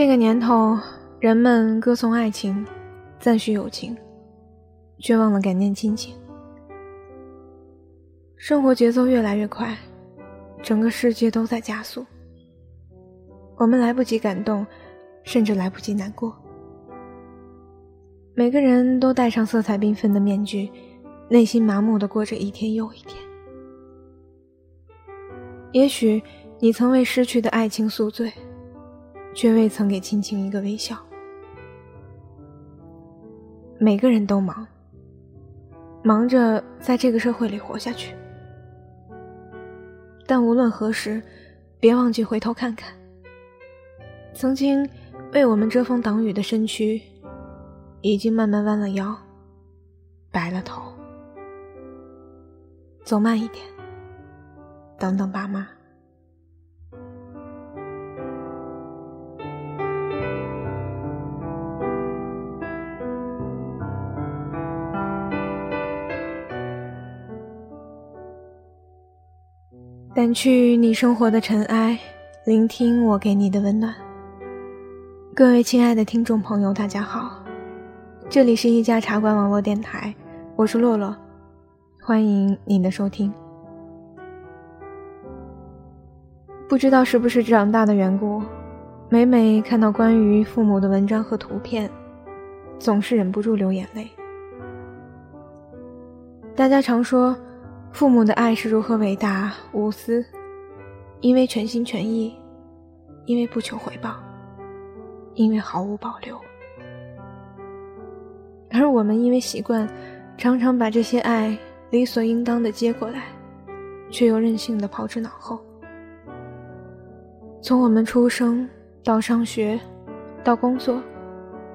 这个年头，人们歌颂爱情，赞许友情，却忘了感念亲情。生活节奏越来越快，整个世界都在加速，我们来不及感动，甚至来不及难过。每个人都戴上色彩缤纷的面具，内心麻木的过着一天又一天。也许你曾为失去的爱情宿醉。却未曾给亲情一个微笑。每个人都忙，忙着在这个社会里活下去。但无论何时，别忘记回头看看，曾经为我们遮风挡雨的身躯，已经慢慢弯了腰，白了头。走慢一点，等等爸妈。掸去你生活的尘埃，聆听我给你的温暖。各位亲爱的听众朋友，大家好，这里是一家茶馆网络电台，我是洛洛，欢迎您的收听。不知道是不是长大的缘故，每每看到关于父母的文章和图片，总是忍不住流眼泪。大家常说。父母的爱是如何伟大无私？因为全心全意，因为不求回报，因为毫无保留。而我们因为习惯，常常把这些爱理所应当的接过来，却又任性的抛之脑后。从我们出生到上学，到工作，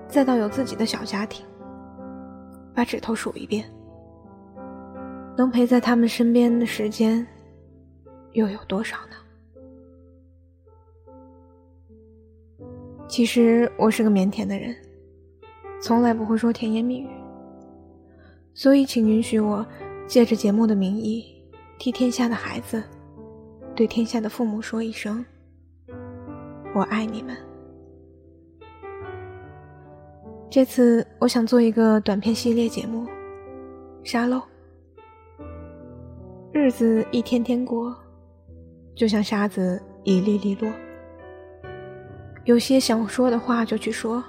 再到有自己的小家庭，把指头数一遍。能陪在他们身边的时间又有多少呢？其实我是个腼腆的人，从来不会说甜言蜜语，所以请允许我借着节目的名义，替天下的孩子，对天下的父母说一声：我爱你们。这次我想做一个短片系列节目，沙漏。日子一天天过，就像沙子一粒粒落。有些想说的话就去说，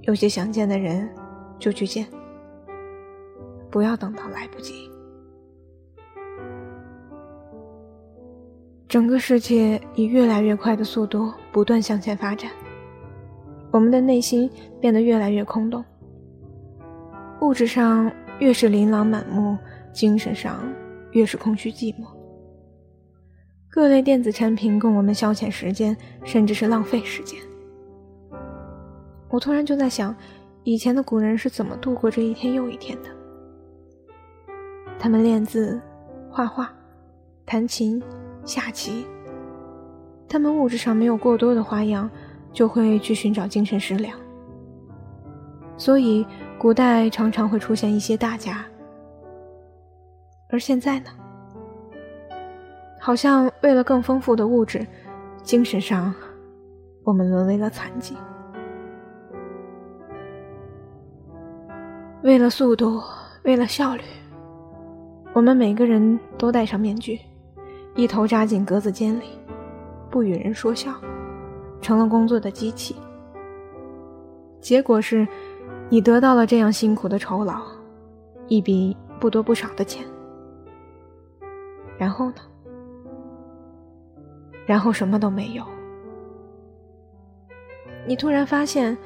有些想见的人就去见，不要等到来不及。整个世界以越来越快的速度不断向前发展，我们的内心变得越来越空洞。物质上越是琳琅满目，精神上。越是空虚寂寞，各类电子产品供我们消遣时间，甚至是浪费时间。我突然就在想，以前的古人是怎么度过这一天又一天的？他们练字、画画、弹琴、下棋。他们物质上没有过多的花样，就会去寻找精神食粮。所以，古代常常会出现一些大家。而现在呢？好像为了更丰富的物质，精神上，我们沦为了残疾。为了速度，为了效率，我们每个人都戴上面具，一头扎进格子间里，不与人说笑，成了工作的机器。结果是，你得到了这样辛苦的酬劳，一笔不多不少的钱。然后呢？然后什么都没有。你突然发现，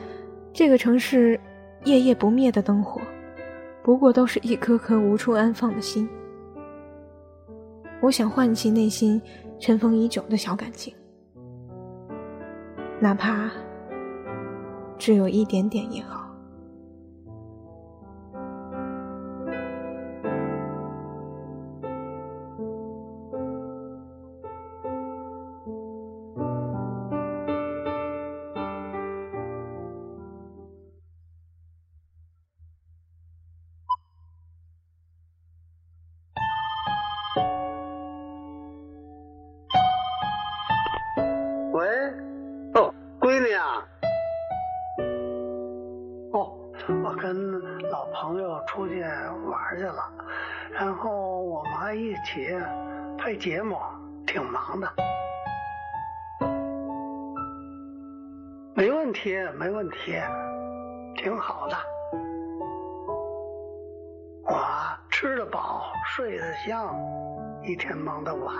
这个城市夜夜不灭的灯火，不过都是一颗颗无处安放的心。我想唤起内心尘封已久的小感情，哪怕只有一点点也好。朋友出去玩去了，然后我们还一起拍节目，挺忙的。没问题，没问题，挺好的。我吃得饱，睡得香，一天忙得晚。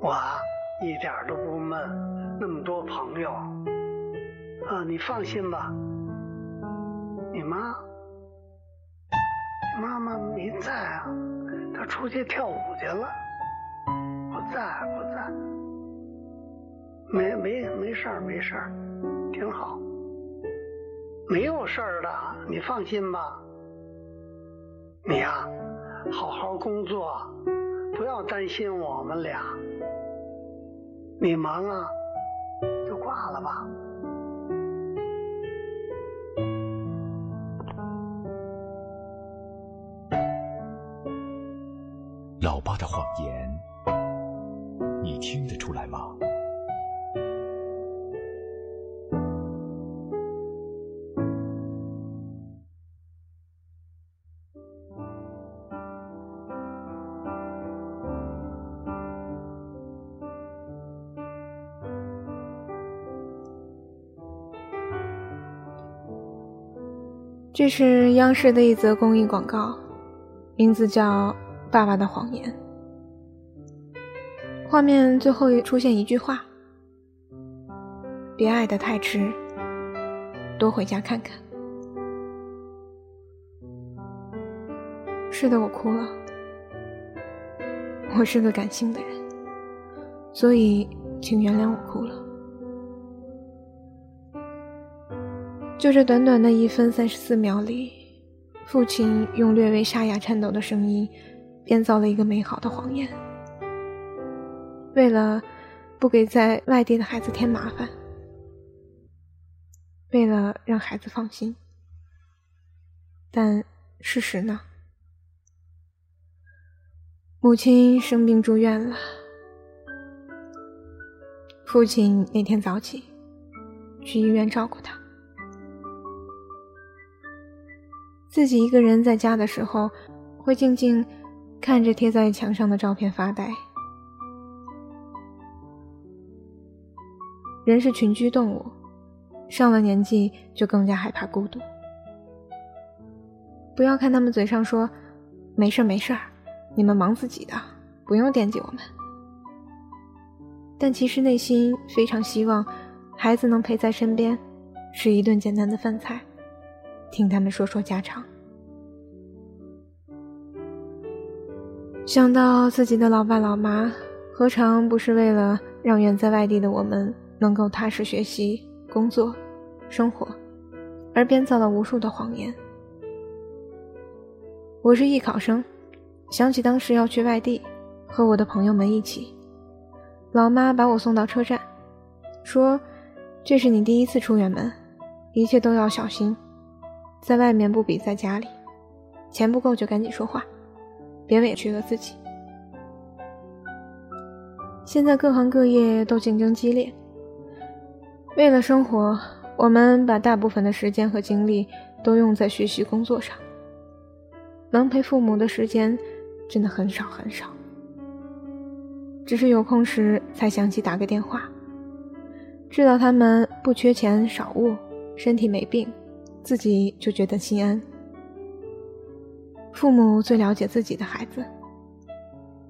我一点都不闷，那么多朋友啊，你放心吧。你妈，妈妈没在啊，她出去跳舞去了，不在，不在，没没没事儿，没事儿，挺好，没有事儿的，你放心吧。你呀，好好工作，不要担心我们俩。你忙啊，就挂了吧。老爸的谎言，你听得出来吗？这是央视的一则公益广告，名字叫《爸爸的谎言》。画面最后出现一句话：“别爱得太迟，多回家看看。”是的，我哭了。我是个感性的人，所以请原谅我哭了。就这短短的一分三十四秒里，父亲用略微沙哑颤抖的声音，编造了一个美好的谎言。为了不给在外地的孩子添麻烦，为了让孩子放心，但事实呢？母亲生病住院了，父亲那天早起去医院照顾她。自己一个人在家的时候，会静静看着贴在墙上的照片发呆。人是群居动物，上了年纪就更加害怕孤独。不要看他们嘴上说“没事没事你们忙自己的，不用惦记我们”，但其实内心非常希望孩子能陪在身边，吃一顿简单的饭菜。听他们说说家常，想到自己的老爸老妈，何尝不是为了让远在外地的我们能够踏实学习、工作、生活，而编造了无数的谎言？我是艺考生，想起当时要去外地，和我的朋友们一起，老妈把我送到车站，说：“这是你第一次出远门，一切都要小心。”在外面不比在家里，钱不够就赶紧说话，别委屈了自己。现在各行各业都竞争激烈，为了生活，我们把大部分的时间和精力都用在学习工作上，能陪父母的时间真的很少很少。只是有空时才想起打个电话，知道他们不缺钱少物，身体没病。自己就觉得心安。父母最了解自己的孩子，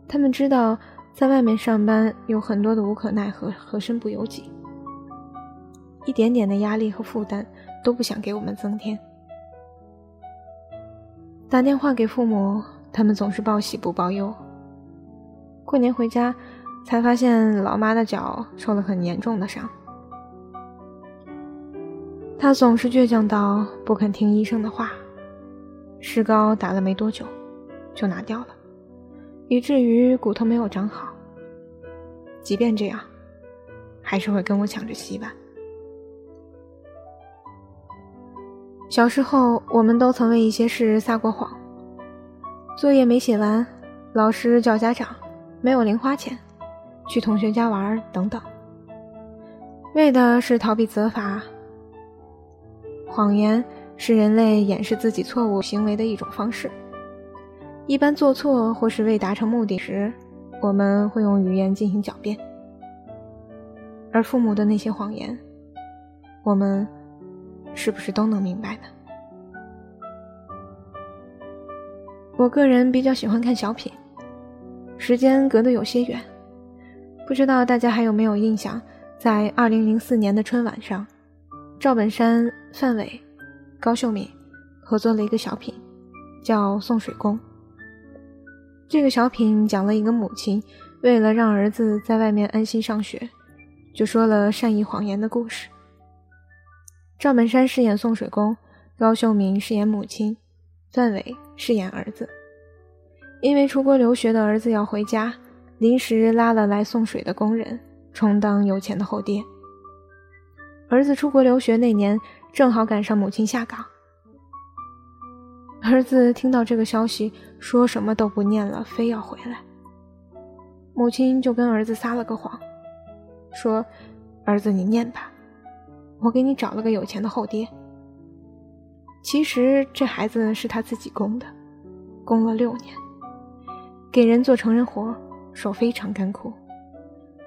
他们知道在外面上班有很多的无可奈何和身不由己，一点点的压力和负担都不想给我们增添。打电话给父母，他们总是报喜不报忧。过年回家，才发现老妈的脚受了很严重的伤。他总是倔强到不肯听医生的话，石膏打了没多久，就拿掉了，以至于骨头没有长好。即便这样，还是会跟我抢着洗碗。小时候，我们都曾为一些事撒过谎：作业没写完，老师叫家长，没有零花钱，去同学家玩等等，为的是逃避责罚。谎言是人类掩饰自己错误行为的一种方式。一般做错或是未达成目的时，我们会用语言进行狡辩。而父母的那些谎言，我们是不是都能明白呢？我个人比较喜欢看小品，时间隔得有些远，不知道大家还有没有印象？在二零零四年的春晚上，赵本山、范伟、高秀敏合作了一个小品，叫《送水工》。这个小品讲了一个母亲为了让儿子在外面安心上学，就说了善意谎言的故事。赵本山饰演送水工，高秀敏饰演母亲，范伟饰演儿子。因为出国留学的儿子要回家，临时拉了来送水的工人。充当有钱的后爹。儿子出国留学那年，正好赶上母亲下岗。儿子听到这个消息，说什么都不念了，非要回来。母亲就跟儿子撒了个谎，说：“儿子，你念吧，我给你找了个有钱的后爹。”其实这孩子是他自己供的，供了六年，给人做成人活，手非常干枯。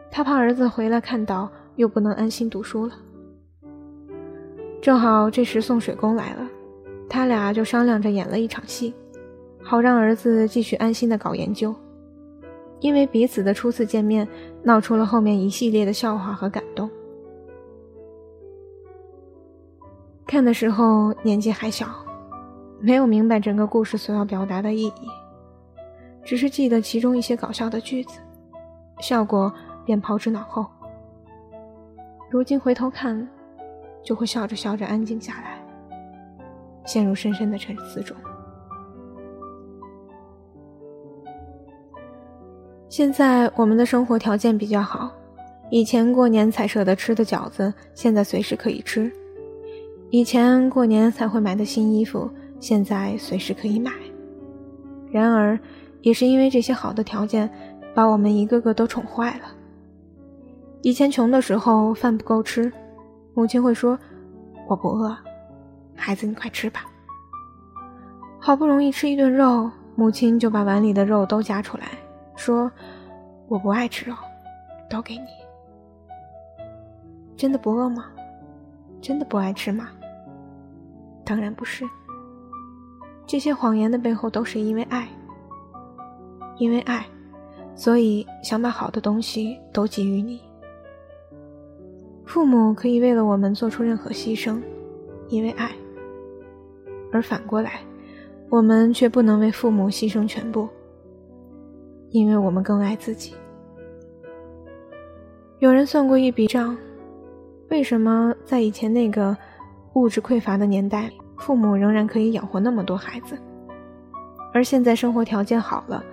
他怕儿子回来看到，又不能安心读书了。正好这时送水工来了，他俩就商量着演了一场戏，好让儿子继续安心的搞研究。因为彼此的初次见面，闹出了后面一系列的笑话和感动。看的时候年纪还小，没有明白整个故事所要表达的意义，只是记得其中一些搞笑的句子，效果。便抛之脑后。如今回头看，就会笑着笑着安静下来，陷入深深的沉思中。现在我们的生活条件比较好，以前过年才舍得吃的饺子，现在随时可以吃；以前过年才会买的新衣服，现在随时可以买。然而，也是因为这些好的条件，把我们一个个都宠坏了。以前穷的时候，饭不够吃，母亲会说：“我不饿，孩子你快吃吧。”好不容易吃一顿肉，母亲就把碗里的肉都夹出来，说：“我不爱吃肉，都给你。”真的不饿吗？真的不爱吃吗？当然不是。这些谎言的背后都是因为爱，因为爱，所以想把好的东西都给予你。父母可以为了我们做出任何牺牲，因为爱；而反过来，我们却不能为父母牺牲全部，因为我们更爱自己。有人算过一笔账：为什么在以前那个物质匮乏的年代，父母仍然可以养活那么多孩子，而现在生活条件好了，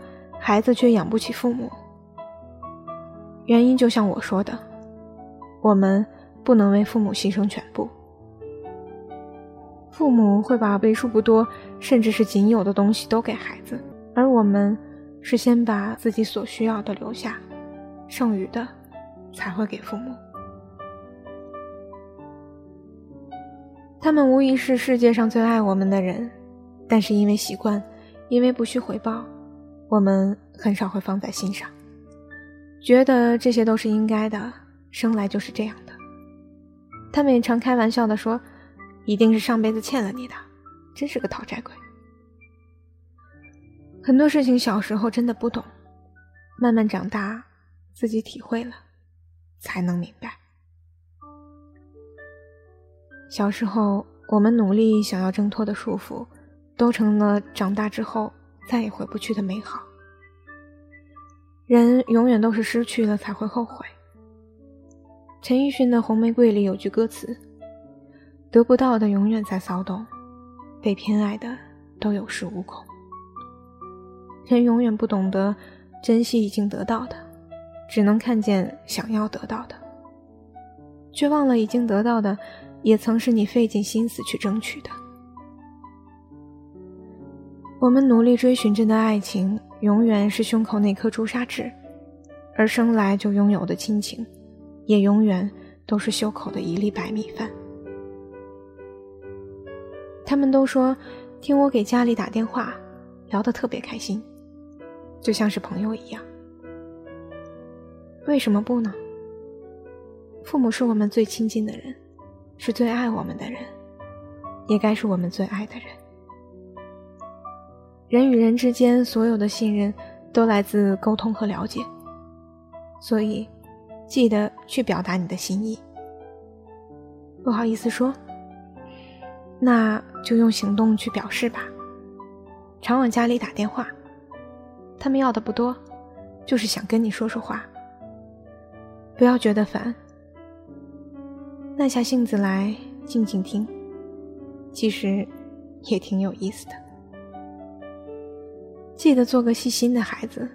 孩子却养不起父母？原因就像我说的。我们不能为父母牺牲全部。父母会把为数不多，甚至是仅有的东西都给孩子，而我们是先把自己所需要的留下，剩余的才会给父母。他们无疑是世界上最爱我们的人，但是因为习惯，因为不需回报，我们很少会放在心上，觉得这些都是应该的。生来就是这样的，他们也常开玩笑的说：“一定是上辈子欠了你的，真是个讨债鬼。”很多事情小时候真的不懂，慢慢长大，自己体会了，才能明白。小时候我们努力想要挣脱的束缚，都成了长大之后再也回不去的美好。人永远都是失去了才会后悔。陈奕迅的《红玫瑰》里有句歌词：“得不到的永远在骚动，被偏爱的都有恃无恐。”人永远不懂得珍惜已经得到的，只能看见想要得到的，却忘了已经得到的也曾是你费尽心思去争取的。我们努力追寻着的爱情，永远是胸口那颗朱砂痣，而生来就拥有的亲情。也永远都是袖口的一粒白米饭。他们都说听我给家里打电话，聊得特别开心，就像是朋友一样。为什么不呢？父母是我们最亲近的人，是最爱我们的人，也该是我们最爱的人。人与人之间所有的信任，都来自沟通和了解，所以记得去表达你的心意。不好意思说，那就用行动去表示吧。常往家里打电话，他们要的不多，就是想跟你说说话。不要觉得烦，耐下性子来静静听，其实也挺有意思的。记得做个细心的孩子，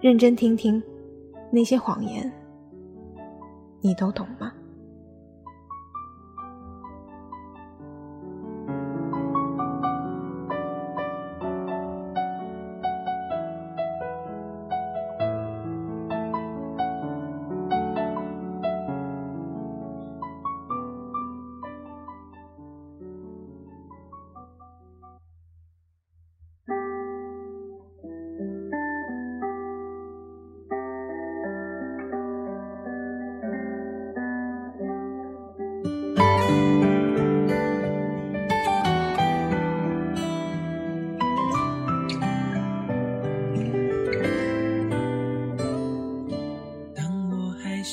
认真听听那些谎言，你都懂吗？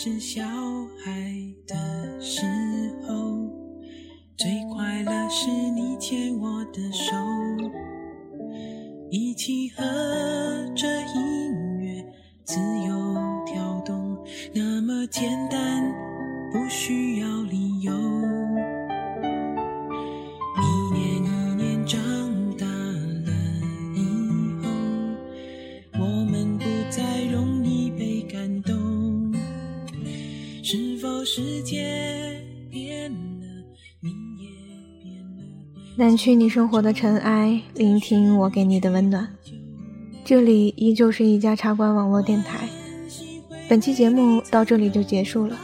天下掸去你生活的尘埃，聆听我给你的温暖。这里依旧是一家茶馆网络电台。本期节目到这里就结束了，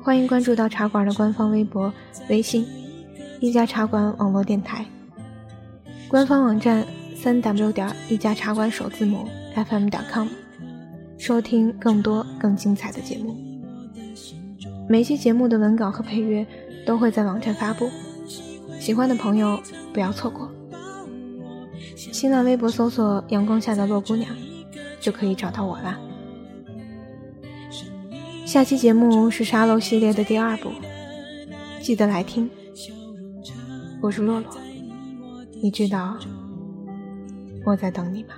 欢迎关注到茶馆的官方微博、微信“一家茶馆网络电台”，官方网站三 w 点一家茶馆首字母 fm 点 com，收听更多更精彩的节目。每期节目的文稿和配乐都会在网站发布。喜欢的朋友不要错过，新浪微博搜索“阳光下的洛姑娘”，就可以找到我啦。下期节目是沙漏系列的第二部，记得来听。我是洛洛，你知道我在等你吗？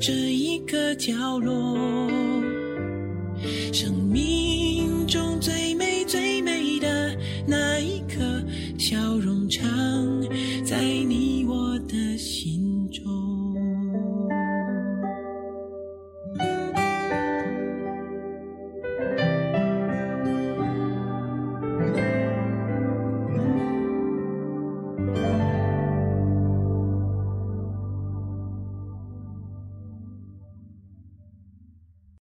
这一个角落。